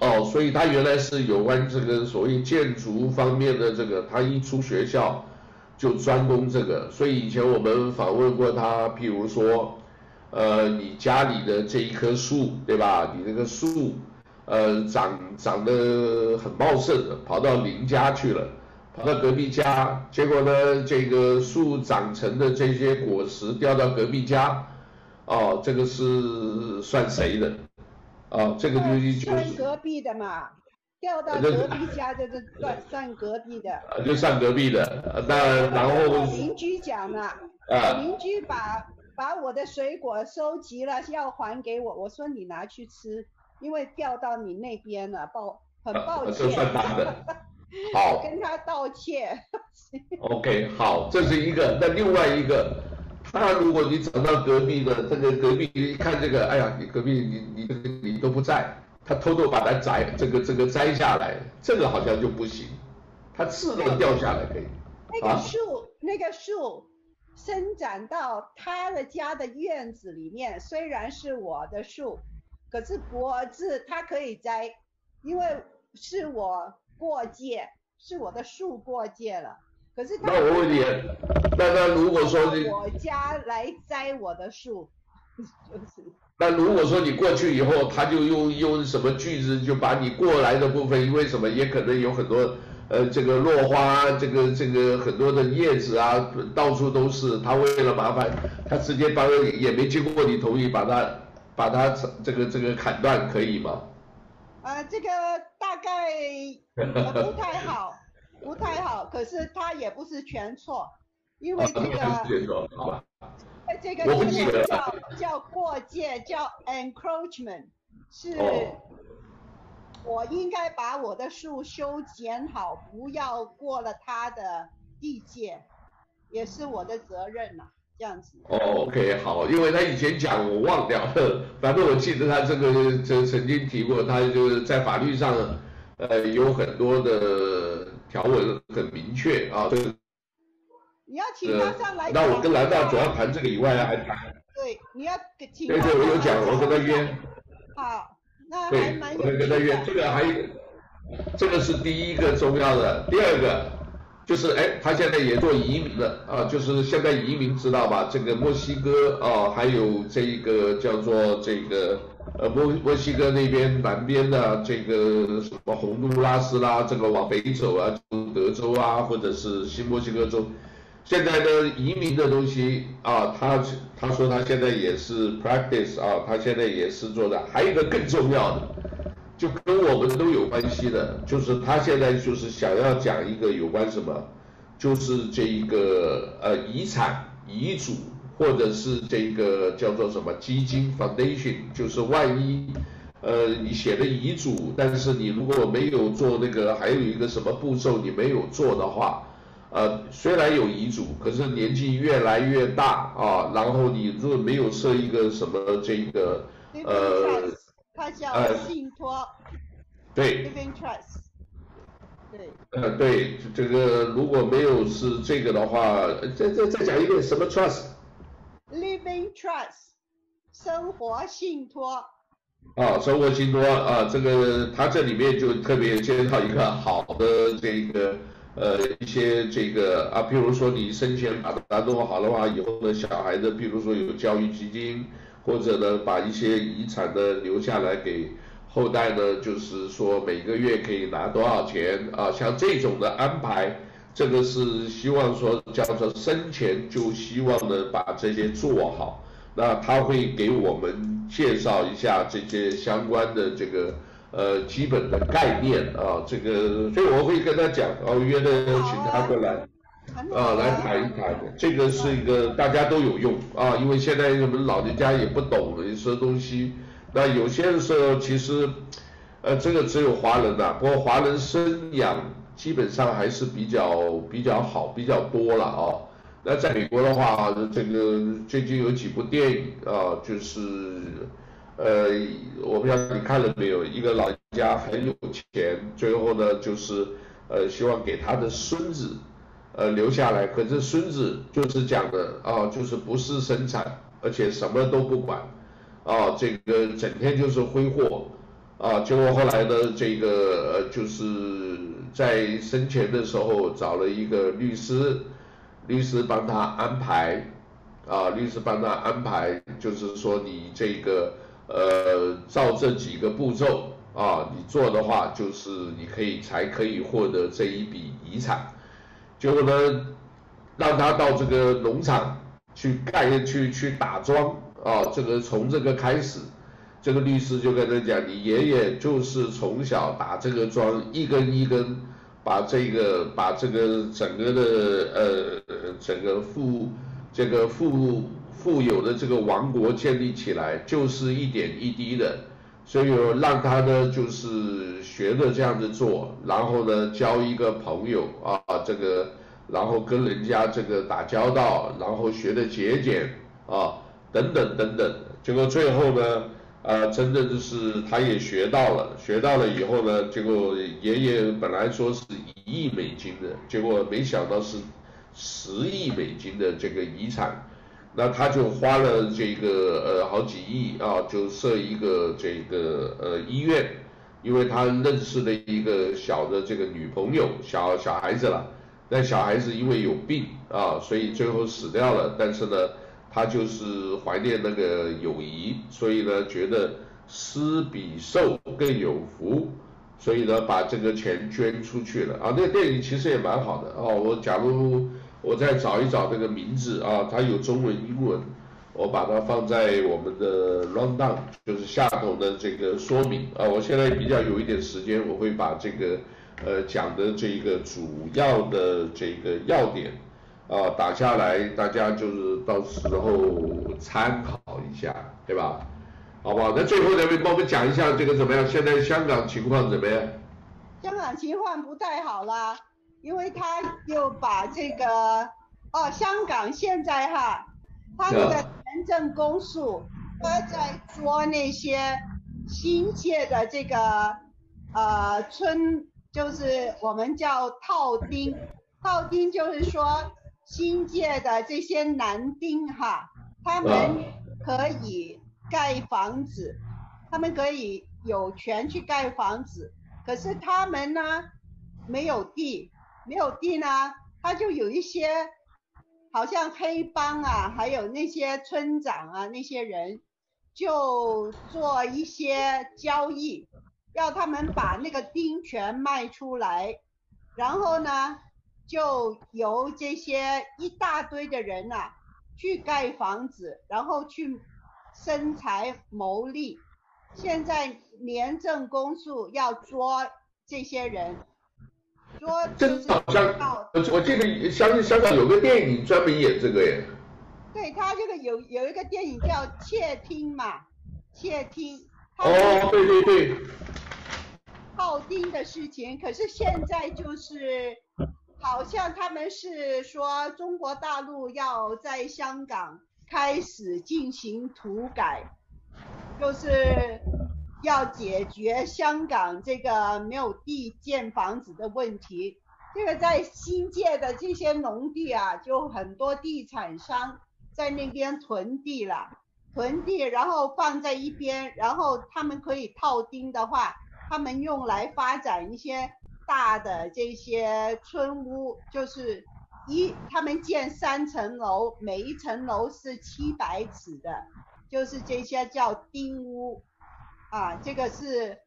哦，所以他原来是有关这个所谓建筑方面的这个，他一出学校就专攻这个，所以以前我们访问过他，譬如说，呃，你家里的这一棵树，对吧？你那个树，呃，长长得很茂盛，跑到邻家去了，跑到隔壁家，结果呢，这个树长成的这些果实掉到隔壁家，哦，这个是算谁的？哦，这个东西就是算隔壁的嘛，掉到隔壁家就是算算隔壁的。就算隔壁的，那然后邻居讲了，啊，邻居把把我的水果收集了要还给我，我说你拿去吃，因为掉到你那边了，抱很抱歉。就算他的。[LAUGHS] 好，跟他道歉。OK，好，这是一个。那另外一个，那如果你找到隔壁的这个隔壁，一看这个，哎呀，你隔壁你你你都不在，他偷偷把它摘这个这个摘下来，这个好像就不行。它自动掉下来可以。那个树，啊、那个树伸展到他的家的院子里面，虽然是我的树，可是脖子它可以摘，因为是我。过界是我的树过界了，可是那我问你，那那如果说你我家来摘我的树，[LAUGHS] 就是那如果说你过去以后，他就用用什么句子就把你过来的部分，因为什么也可能有很多呃这个落花，这个这个很多的叶子啊，到处都是，他为了麻烦，他直接把也没经过你同意，把它把它这个这个砍断，可以吗？呃，这个大概不太好，不太好。可是它也不是全错，因为这个，呃，这个叫叫叫过界，叫 encroachment，是，我应该把我的树修剪好，不要过了它的地界，也是我的责任呐。这样子哦，OK，好，因为他以前讲我忘掉了，[LAUGHS] 反正我记得他这个这曾经提过，他就是在法律上，呃，有很多的条文很明确啊。这个你要请他上来，呃。那我跟蓝大主要谈这个以外还谈。对，你要请。对对，我有讲，我跟他约。好，那还蛮。对，我会跟他约，这个还有，这个是第一个重要的，第二个。就是哎，他现在也做移民了啊，就是现在移民知道吧？这个墨西哥啊，还有这个叫做这个呃墨墨西哥那边南边的这个什么洪都拉斯啦，这个往北走啊，德州啊，或者是新墨西哥州，现在的移民的东西啊，他他说他现在也是 practice 啊，他现在也是做的，还有一个更重要的。就跟我们都有关系的，就是他现在就是想要讲一个有关什么，就是这一个呃遗产遗嘱，或者是这个叫做什么基金 foundation，就是万一呃你写的遗嘱，但是你如果没有做那个，还有一个什么步骤你没有做的话，呃虽然有遗嘱，可是年纪越来越大啊，然后你如果没有设一个什么这个呃。他叫信托、呃，对，living trust，对，呃，对，这个如果没有是这个的话，再再再讲一遍什么 trust？living trust，生活信托。啊，生活信托啊，这个他这里面就特别介绍一个好的这个呃一些这个啊，比如说你生前把它弄好的话，以后的小孩子，比如说有教育基金。或者呢，把一些遗产呢留下来给后代呢，就是说每个月可以拿多少钱啊？像这种的安排，这个是希望说叫做生前就希望呢把这些做好。那他会给我们介绍一下这些相关的这个呃基本的概念啊，这个所以我会跟他讲，哦，约了请他过来。啊，来谈一谈，这个是一个大家都有用啊，因为现在我们老人家也不懂一些东西，那有些的时候其实，呃，这个只有华人呐、啊，不过华人生养基本上还是比较比较好，比较多了啊。那在美国的话，这个最近有几部电影啊，就是，呃，我不知道你看了没有，一个老人家很有钱，最后呢就是呃希望给他的孙子。呃，留下来，可是孙子就是讲的啊，就是不是生产，而且什么都不管，啊，这个整天就是挥霍，啊，结果后来呢，这个呃，就是在生前的时候找了一个律师，律师帮他安排，啊，律师帮他安排，就是说你这个呃，照这几个步骤啊，你做的话，就是你可以才可以获得这一笔遗产。结果呢，让他到这个农场去盖去去打桩啊，这个从这个开始，这个律师就跟他讲，你爷爷就是从小打这个桩，一根一根把这个把这个整个的呃整个富这个富富有的这个王国建立起来，就是一点一滴的。所以让他呢，就是学着这样子做，然后呢，交一个朋友啊，这个，然后跟人家这个打交道，然后学的节俭啊，等等等等，结果最后呢，呃，真的就是他也学到了，学到了以后呢，结果爷爷本来说是一亿美金的，结果没想到是十亿美金的这个遗产。那他就花了这个呃好几亿啊，就设一个这个呃医院，因为他认识的一个小的这个女朋友，小小孩子了，但小孩子因为有病啊，所以最后死掉了。但是呢，他就是怀念那个友谊，所以呢觉得施比受更有福，所以呢把这个钱捐出去了啊。那电影其实也蛮好的哦，我假如。我再找一找这个名字啊，它有中文、英文，我把它放在我们的 rundown，就是下头的这个说明啊。我现在比较有一点时间，我会把这个呃讲的这个主要的这个要点啊打下来，大家就是到时候参考一下，对吧？好不好？那最后两位帮我们讲一下这个怎么样？现在香港情况怎么样？香港情况不太好啦。因为他又把这个哦，香港现在哈，他那个廉政公署他在捉那些新界的这个呃村，就是我们叫套丁，套丁就是说新界的这些男丁哈，他们可以盖房子，他们可以有权去盖房子，可是他们呢没有地。没有地呢，他就有一些，好像黑帮啊，还有那些村长啊，那些人就做一些交易，要他们把那个丁权卖出来，然后呢，就由这些一大堆的人呐、啊，去盖房子，然后去生财牟利。现在廉政公署要捉这些人。说真好像，我记得香香港有个电影专门演这个耶。对，他这个有有一个电影叫《窃听》嘛，《窃听》。哦，对对对。套丁的事情，可是现在就是，好像他们是说中国大陆要在香港开始进行土改，就是。要解决香港这个没有地建房子的问题，这个在新界的这些农地啊，就很多地产商在那边囤地了，囤地然后放在一边，然后他们可以套丁的话，他们用来发展一些大的这些村屋，就是一他们建三层楼，每一层楼是七百尺的，就是这些叫丁屋。啊，这个是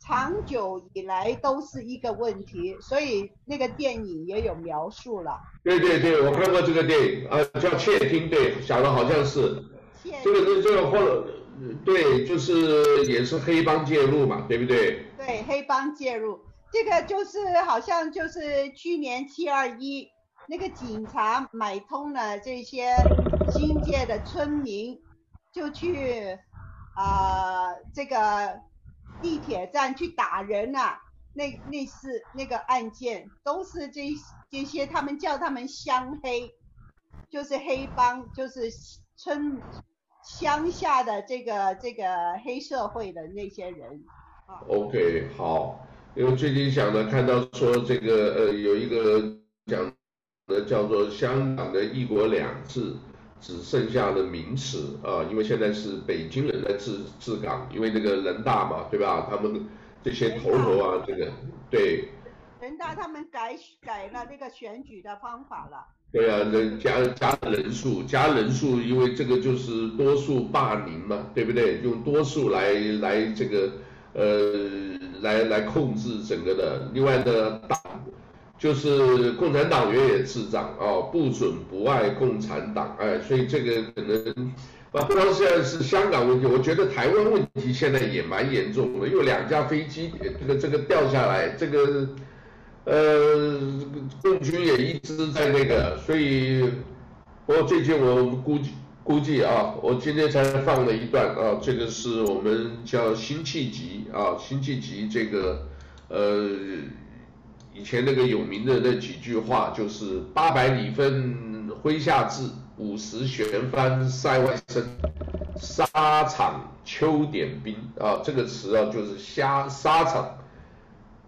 长久以来都是一个问题，所以那个电影也有描述了。对对对，我看过这个电影，啊，叫《窃听》，对，讲的好像是。窃。这个是这个或对，就是也是黑帮介入嘛，对不对？对，黑帮介入，这个就是好像就是去年七二一那个警察买通了这些新界的村民，就去。啊、这个地铁站去打人啊，那那是那个案件，都是这这些他们叫他们乡黑，就是黑帮，就是村乡下的这个这个黑社会的那些人。OK，好，因为最近想呢，看到说这个呃有一个讲的叫做香港的一国两制。只剩下了名词啊，因为现在是北京人在治治港，因为那个人大嘛，对吧？他们这些头头啊，这个对。人大他们改改了那个选举的方法了。对啊，人加加人数，加人数，因为这个就是多数霸凌嘛，对不对？用多数来来这个呃来来控制整个的。另外的大。就是共产党员也智障啊，不准不爱共产党，哎，所以这个可能，不光现在是香港问题，我觉得台湾问题现在也蛮严重的，因为两架飞机这个这个掉下来，这个呃，共军也一直在那个，所以我最近我估计估计啊，我今天才放了一段啊，这个是我们叫辛弃疾啊，辛弃疾这个呃。以前那个有名的那几句话，就是八百里分麾下炙，五十弦翻塞外声，沙场秋点兵啊，这个词啊就是沙沙场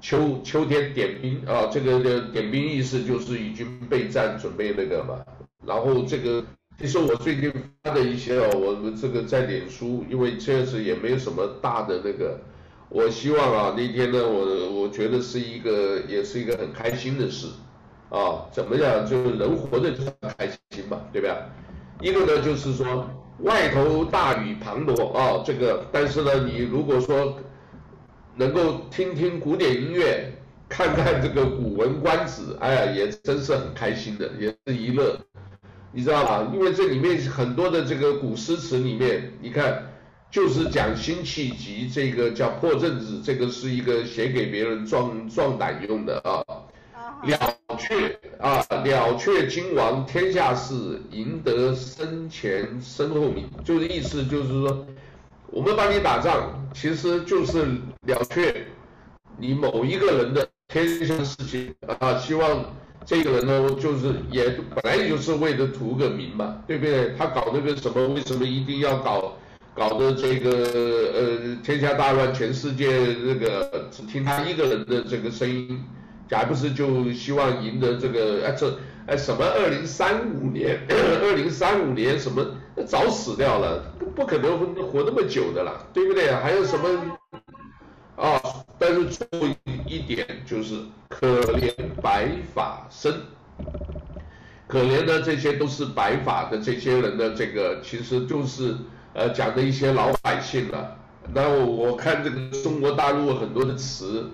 秋秋天点兵啊，这个的点兵意思就是已经备战准备那个嘛。然后这个其实我最近发的一些哦，我们这个在脸书，因为确实也没有什么大的那个。我希望啊，那天呢，我我觉得是一个，也是一个很开心的事，啊，怎么样？就是人活着就是开心嘛，对吧？一个呢，就是说外头大雨滂沱啊，这个，但是呢，你如果说能够听听古典音乐，看看这个《古文观止》，哎呀，也真是很开心的，也是一乐，你知道吧？因为这里面很多的这个古诗词里面，你看。就是讲辛弃疾这个叫破阵子，这个是一个写给别人壮壮胆用的啊。了却啊，了却金王天下事，赢得身前身后名。就是意思就是说，我们帮你打仗，其实就是了却你某一个人的天下事情啊。希望这个人呢，就是也本来就是为了图个名嘛，对不对？他搞那个什么，为什么一定要搞？搞得这个呃天下大乱，全世界这个只听他一个人的这个声音，还不是就希望赢得这个哎这哎什么二零三五年 [COUGHS] 二零三五年什么早死掉了，不可能活那么久的啦，对不对？还有什么啊？但是注意一点就是可怜白发生，可怜的这些都是白发的这些人的这个其实就是。呃，讲的一些老百姓了，那我我看这个中国大陆很多的词，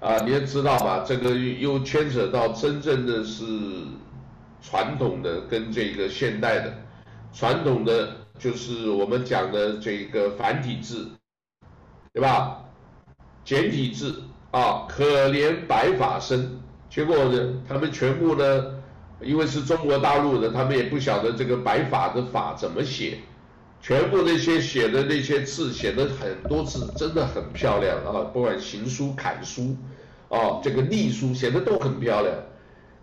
啊，你也知道吧？这个又牵扯到真正的是传统的跟这个现代的，传统的就是我们讲的这个繁体字，对吧？简体字啊，可怜白发生，结果呢，他们全部呢，因为是中国大陆的，他们也不晓得这个白发的发怎么写。全部那些写的那些字，写的很多字真的很漂亮啊，不管行书、楷书，啊，这个隶书写的都很漂亮。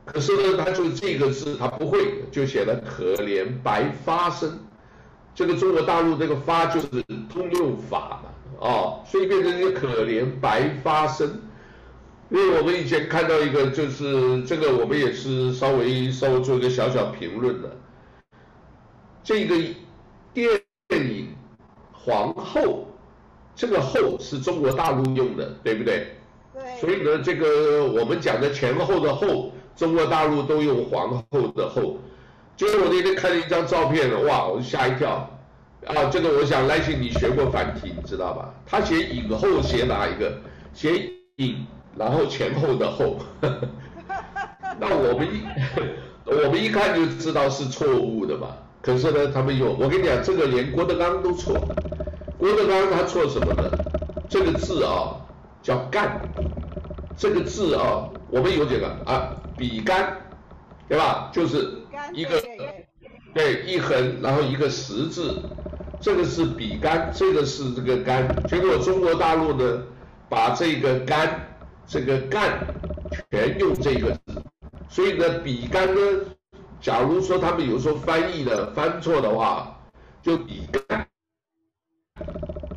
可是呢，他就这个字他不会，就写了可怜白发生。这个中国大陆这个发就是通用法嘛，啊，所以变成一个可怜白发生。因为我们以前看到一个，就是这个我们也是稍微稍微做一个小小评论的，这个电。皇后，这个后是中国大陆用的，对不对？对。所以呢，这个我们讲的前后的后，中国大陆都用皇后的后。结果我那天看了一张照片，哇，我就吓一跳。啊，这个我想来信你学过繁体，你知道吧？他写影后写哪一个？写影，然后前后的后。[LAUGHS] 那我们一 [LAUGHS] 我们一看就知道是错误的嘛。可是呢，他们有，我跟你讲，这个连郭德纲都错。郭德纲他错什么呢？这个字啊叫干，这个字啊，我们有这个啊，比干，对吧？就是一个对一横，然后一个十字，这个是比干，这个是这个干。结果中国大陆呢，把这个干，这个干全用这个字，所以呢，比干呢。假如说他们有时候翻译的翻错的话，就比干，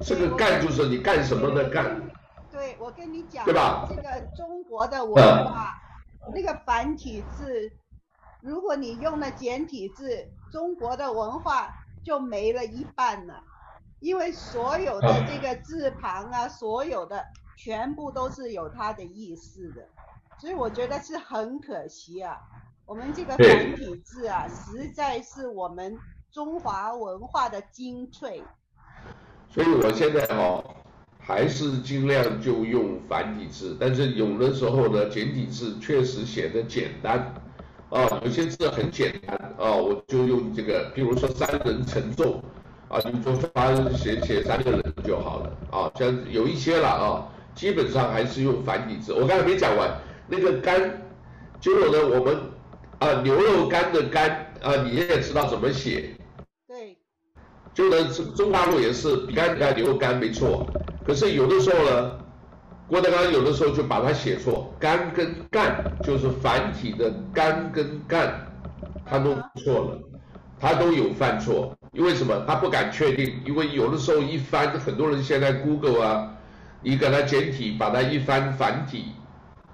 这个干就是你干什么的干。对，我跟你讲，对吧？这个中国的文化，那个繁体字，如果你用了简体字，中国的文化就没了一半了，因为所有的这个字旁啊，所有的全部都是有它的意思的，所以我觉得是很可惜啊。我们这个繁体字啊，实在是我们中华文化的精粹。所以我现在哦，还是尽量就用繁体字，但是有的时候呢，简体字确实写的简单，啊，有些字很简单，啊，我就用这个，比如说三人承重，啊，你就发写写三个人就好了，啊，像有一些了啊，基本上还是用繁体字。我刚才没讲完，那个肝，就有的我们啊牛肉干的干啊，你也知道怎么写，对，就能中大陆也是干干牛肉干没错。可是有的时候呢，郭德纲有的时候就把它写错，干跟干就是繁体的干跟干，他弄错了，他都有犯错，因为什么？他不敢确定，因为有的时候一翻，很多人现在 Google 啊，你给他简体，把它一翻繁体，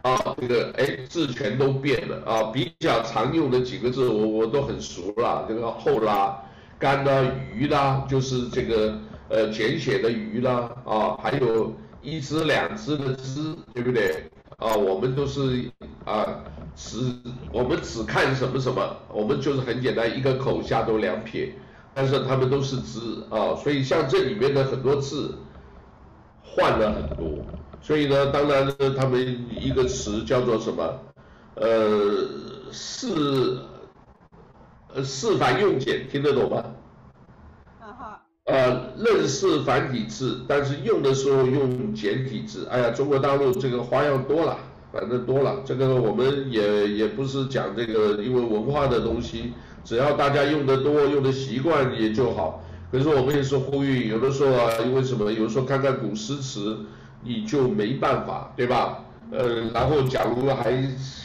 啊，这个哎字全都变了啊，比较常用的几个字我我都很熟了，这个后啦、干啦、鱼啦，就是这个。呃，简写的鱼啦，啊，还有一只两只的只，对不对？啊，我们都是啊，只我们只看什么什么，我们就是很简单，一个口下都两撇，但是他们都是只啊，所以像这里面的很多字换了很多，所以呢，当然呢，他们一个词叫做什么？呃，四呃四繁用简，听得懂吗？呃，认识繁体字，但是用的时候用简体字。哎呀，中国大陆这个花样多了，反正多了。这个我们也也不是讲这个，因为文化的东西，只要大家用的多，用的习惯也就好。可是我们也是呼吁，有的时候啊，因为什么？有时候看看古诗词，你就没办法，对吧？呃，然后假如还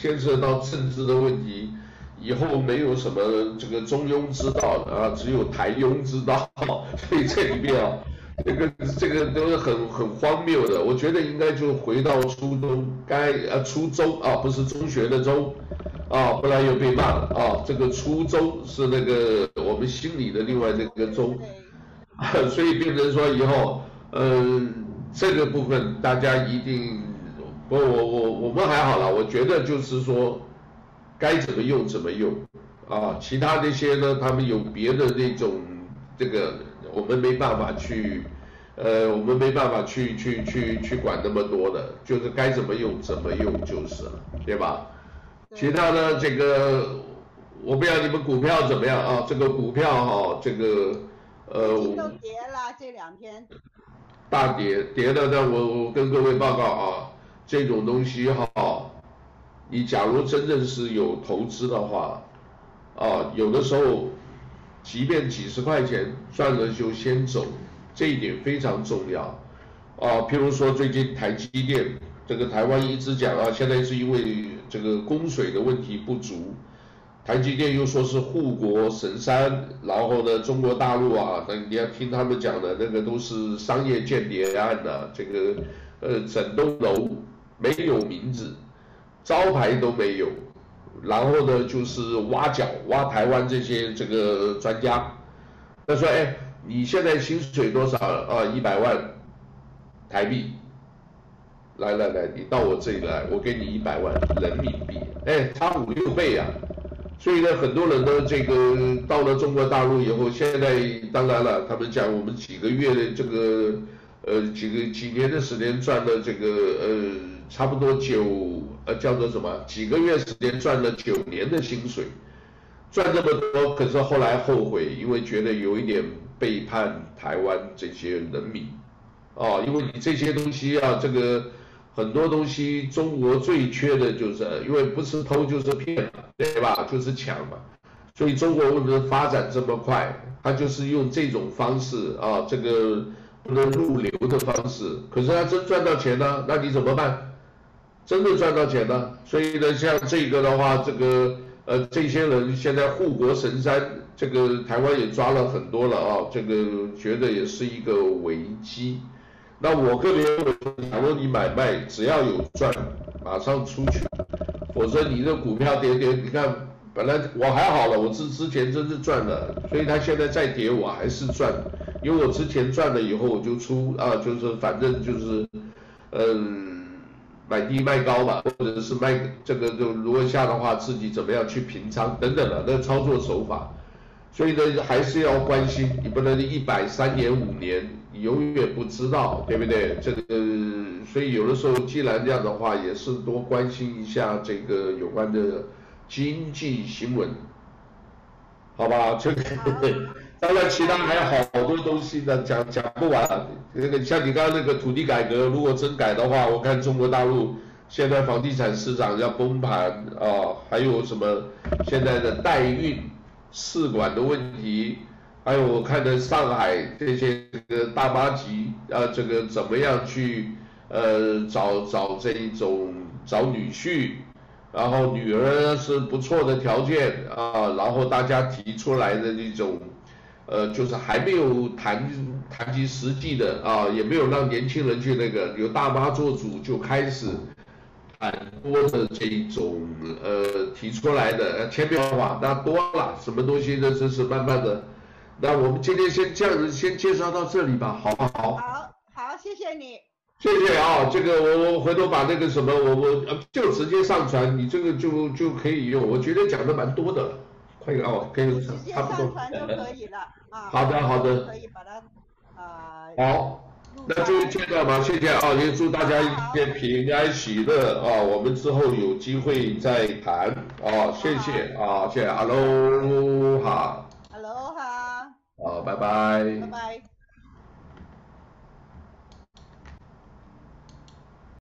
牵涉到政治的问题。以后没有什么这个中庸之道啊，只有台庸之道，[LAUGHS] 所以这里面啊，这个这个都是很很荒谬的。我觉得应该就回到初中，该呃初中啊，不是中学的中啊，不然又被骂了啊。这个初中是那个我们心里的另外那个中，[LAUGHS] 所以变成说以后，嗯、这个部分大家一定，不，我我我们还好了，我觉得就是说。该怎么用怎么用，啊，其他那些呢？他们有别的那种，这个我们没办法去，呃，我们没办法去去去去管那么多的，就是该怎么用怎么用就是了，对吧？其他呢，这个我不知道你们股票怎么样啊？这个股票哈，这个呃，都跌了这两天，大跌跌了，那我我跟各位报告啊，这种东西哈。你假如真正是有投资的话，啊，有的时候，即便几十块钱赚了就先走，这一点非常重要，啊，譬如说最近台积电，这个台湾一直讲啊，现在是因为这个供水的问题不足，台积电又说是护国神山，然后呢，中国大陆啊，那你要听他们讲的那个都是商业间谍案呐、啊，这个呃整栋楼没有名字。招牌都没有，然后呢，就是挖角挖台湾这些这个专家。他说：“哎，你现在薪水多少啊？一百万台币。来来来，你到我这里来，我给你一百万人民币。哎，差五六倍啊！所以呢，很多人呢，这个到了中国大陆以后，现在当然了，他们讲我们几个月的这个呃几个几年的时间赚了这个呃差不多九。”呃，叫做什么？几个月时间赚了九年的薪水，赚这么多，可是后来后悔，因为觉得有一点背叛台湾这些人民，哦，因为你这些东西啊，这个很多东西中国最缺的就是，因为不是偷就是骗嘛，对吧？就是抢嘛，所以中国为什么发展这么快？他就是用这种方式啊，这个不能入流的方式，可是他真赚到钱呢，那你怎么办？真的赚到钱了，所以呢，像这个的话，这个呃，这些人现在护国神山，这个台湾也抓了很多了啊，这个觉得也是一个危机。那我个人认为，假如你买卖只要有赚，马上出去，否则你的股票跌跌，你看本来我还好了，我之之前真是赚了，所以它现在再跌我还是赚，因为我之前赚了以后我就出啊，就是反正就是嗯。买低卖高嘛，或者是卖这个就如果下的话，自己怎么样去平仓等等的那个操作手法，所以呢还是要关心，你不能一摆三年五年你永远不知道，对不对？这个，所以有的时候既然这样的话，也是多关心一下这个有关的经济新闻，好吧？这个，[LAUGHS] 当然其他还有好多东西呢，讲讲不完。那个像你刚刚那个土地改革，如果真改的话，我看中国大陆现在房地产市场要崩盘啊，还有什么现在的代运试管的问题。还有我看的上海这些这个大妈级，啊，这个怎么样去呃找找这一种找女婿，然后女儿是不错的条件啊，然后大家提出来的这种，呃，就是还没有谈谈及实际的啊，也没有让年轻人去那个由大妈做主就开始很多的这一种呃提出来的千变万化，那多了什么东西呢？这是慢慢的。那我们今天先这样子，先介绍到这里吧，好不好？好，好，谢谢你。谢谢啊，这个我我回头把那个什么，我我就直接上传，你这个就就可以用。我觉得讲的蛮多的，快点哦，可以直接上传就可以了啊。好的，好的。可以把它啊。好，那就这样吧，谢谢啊，也祝大家一天平安喜乐啊，我们之后有机会再谈啊，谢谢啊，谢谢，哈喽哈。哈喽哈。好，拜拜。拜拜。